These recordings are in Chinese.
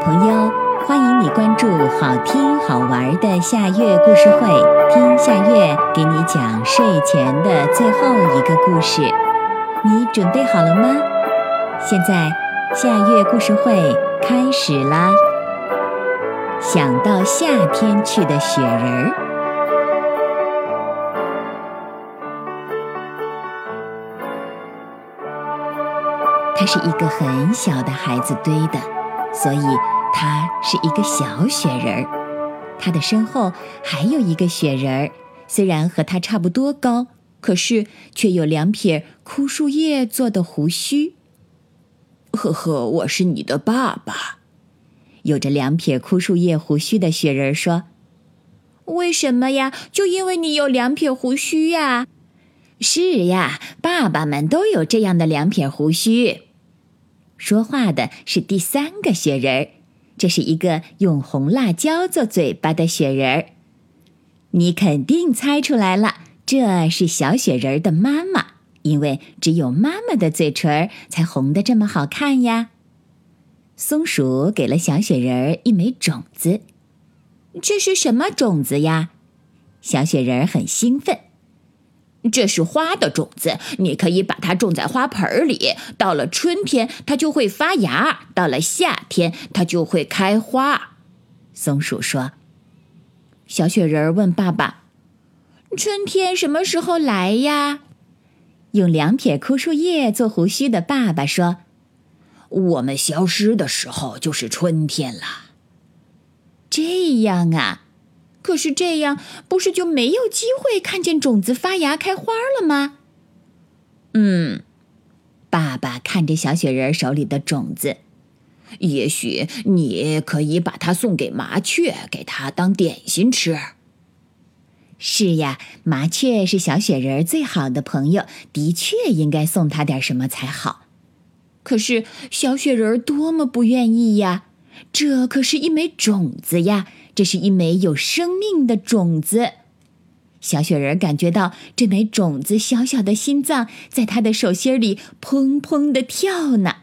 朋友，欢迎你关注好听好玩的夏月故事会，听夏月给你讲睡前的最后一个故事。你准备好了吗？现在夏月故事会开始啦！想到夏天去的雪人儿，它是一个很小的孩子堆的，所以它是一个小雪人儿。它的身后还有一个雪人儿，虽然和它差不多高，可是却有两撇枯树叶做的胡须。呵呵，我是你的爸爸。有着两撇枯树叶胡须的雪人说：“为什么呀？就因为你有两撇胡须呀？”“是呀，爸爸们都有这样的两撇胡须。”说话的是第三个雪人儿，这是一个用红辣椒做嘴巴的雪人儿。你肯定猜出来了，这是小雪人儿的妈妈，因为只有妈妈的嘴唇儿才红得这么好看呀。松鼠给了小雪人儿一枚种子，这是什么种子呀？小雪人儿很兴奋。这是花的种子，你可以把它种在花盆里。到了春天，它就会发芽；到了夏天，它就会开花。松鼠说。小雪人问爸爸：“春天什么时候来呀？”用两撇枯树叶做胡须的爸爸说。我们消失的时候就是春天了。这样啊，可是这样不是就没有机会看见种子发芽开花了吗？嗯，爸爸看着小雪人手里的种子，也许你可以把它送给麻雀，给它当点心吃。是呀，麻雀是小雪人最好的朋友，的确应该送它点什么才好。可是小雪人多么不愿意呀！这可是一枚种子呀，这是一枚有生命的种子。小雪人感觉到这枚种子小小的心脏在他的手心里砰砰的跳呢。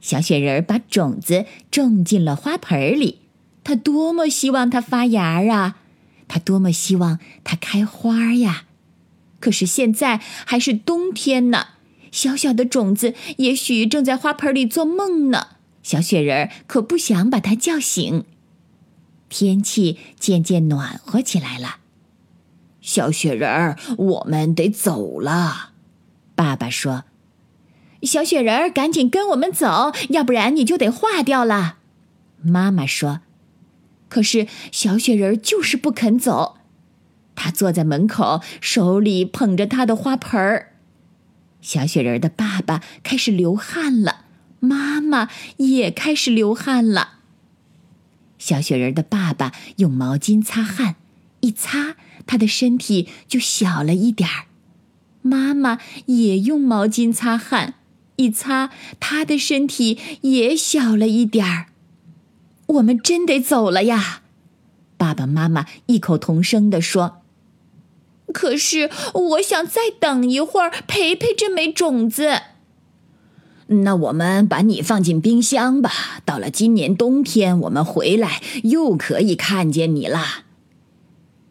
小雪人把种子种进了花盆里，他多么希望它发芽啊！他多么希望它开花呀！可是现在还是冬天呢。小小的种子也许正在花盆里做梦呢，小雪人可不想把它叫醒。天气渐渐暖和起来了，小雪人儿，我们得走了。爸爸说：“小雪人儿，赶紧跟我们走，要不然你就得化掉了。”妈妈说：“可是小雪人就是不肯走，他坐在门口，手里捧着他的花盆儿。”小雪人的爸爸开始流汗了，妈妈也开始流汗了。小雪人的爸爸用毛巾擦汗，一擦，他的身体就小了一点儿；妈妈也用毛巾擦汗，一擦，他的身体也小了一点儿。我们真得走了呀！爸爸妈妈异口同声地说。可是，我想再等一会儿，陪陪这枚种子。那我们把你放进冰箱吧。到了今年冬天，我们回来又可以看见你了。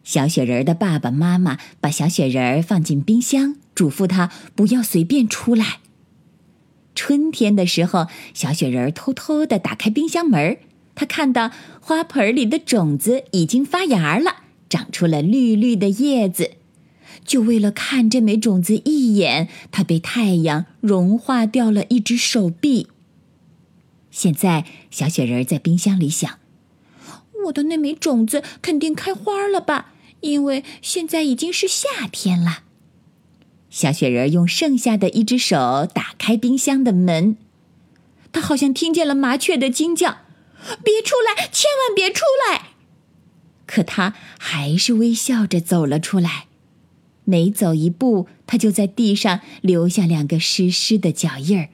小雪人的爸爸妈妈把小雪人放进冰箱，嘱咐他不要随便出来。春天的时候，小雪人偷偷的打开冰箱门，他看到花盆里的种子已经发芽了，长出了绿绿的叶子。就为了看这枚种子一眼，他被太阳融化掉了一只手臂。现在，小雪人在冰箱里想：“我的那枚种子肯定开花了吧？因为现在已经是夏天了。”小雪人用剩下的一只手打开冰箱的门，他好像听见了麻雀的惊叫：“别出来，千万别出来！”可他还是微笑着走了出来。每走一步，他就在地上留下两个湿湿的脚印儿。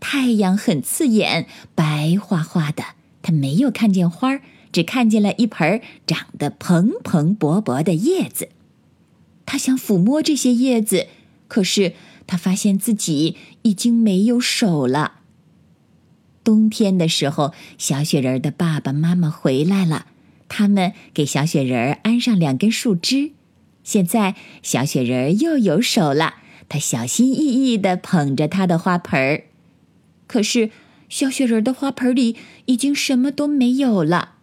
太阳很刺眼，白花花的。他没有看见花儿，只看见了一盆长得蓬蓬勃勃的叶子。他想抚摸这些叶子，可是他发现自己已经没有手了。冬天的时候，小雪人的爸爸妈妈回来了，他们给小雪人安上两根树枝。现在小雪人又有手了，他小心翼翼地捧着他的花盆儿。可是小雪人的花盆里已经什么都没有了，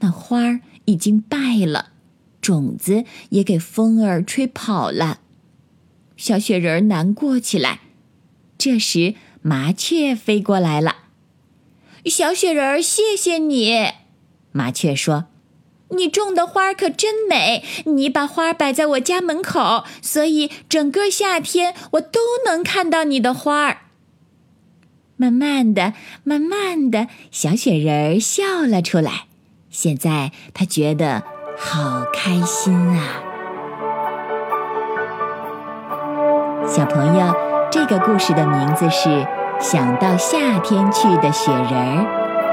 那花儿已经败了，种子也给风儿吹跑了。小雪人难过起来。这时，麻雀飞过来了。小雪人，谢谢你。麻雀说：“你种的花可真美，你把花摆在我家门口，所以整个夏天我都能看到你的花儿。”慢慢的，慢慢的，小雪人笑了出来。现在他觉得好开心啊！小朋友，这个故事的名字是。想到夏天去的雪人儿，